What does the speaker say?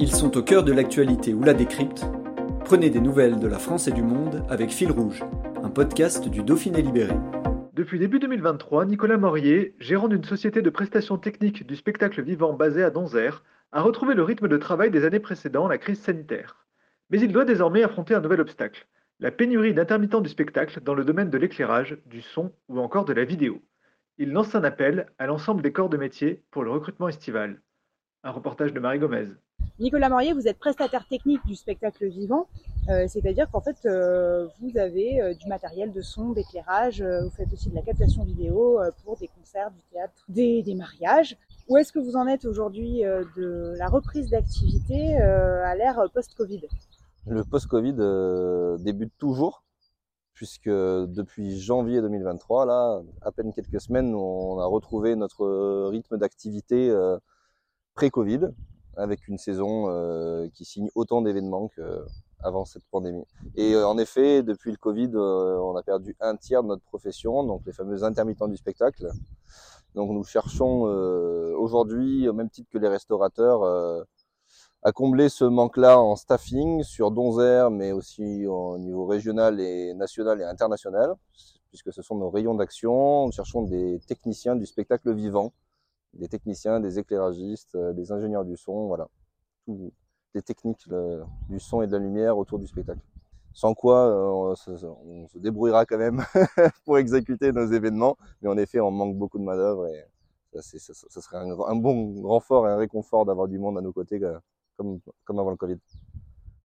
Ils sont au cœur de l'actualité ou la décrypte. Prenez des nouvelles de la France et du monde avec Fil Rouge, un podcast du Dauphiné Libéré. Depuis début 2023, Nicolas Morier, gérant d'une société de prestations techniques du spectacle vivant basée à Donzère, a retrouvé le rythme de travail des années précédant la crise sanitaire. Mais il doit désormais affronter un nouvel obstacle, la pénurie d'intermittents du spectacle dans le domaine de l'éclairage, du son ou encore de la vidéo. Il lance un appel à l'ensemble des corps de métier pour le recrutement estival. Un reportage de Marie Gomez. Nicolas Morier, vous êtes prestataire technique du spectacle vivant, euh, c'est-à-dire qu'en fait, euh, vous avez euh, du matériel de son, d'éclairage, vous faites aussi de la captation vidéo pour des concerts, du théâtre, des, des mariages. Où est-ce que vous en êtes aujourd'hui de la reprise d'activité à l'ère post-Covid? Le post-Covid débute toujours, puisque depuis janvier 2023, là, à peine quelques semaines, on a retrouvé notre rythme d'activité pré-Covid avec une saison euh, qui signe autant d'événements qu'avant cette pandémie. Et euh, en effet, depuis le Covid, euh, on a perdu un tiers de notre profession, donc les fameux intermittents du spectacle. Donc nous cherchons aujourd'hui, au même titre que les restaurateurs, à combler ce manque-là en staffing sur Donzère, mais aussi au niveau régional et national et international, puisque ce sont nos rayons d'action. Nous cherchons des techniciens du spectacle vivant des techniciens, des éclairagistes, euh, des ingénieurs du son, voilà. Tout, des techniques du son et de la lumière autour du spectacle. Sans quoi, euh, on, se, débrouillera quand même pour exécuter nos événements, mais en effet, on manque beaucoup de main-d'œuvre et ça, serait un, un, bon renfort et un réconfort d'avoir du monde à nos côtés, euh, comme, comme avant le Covid.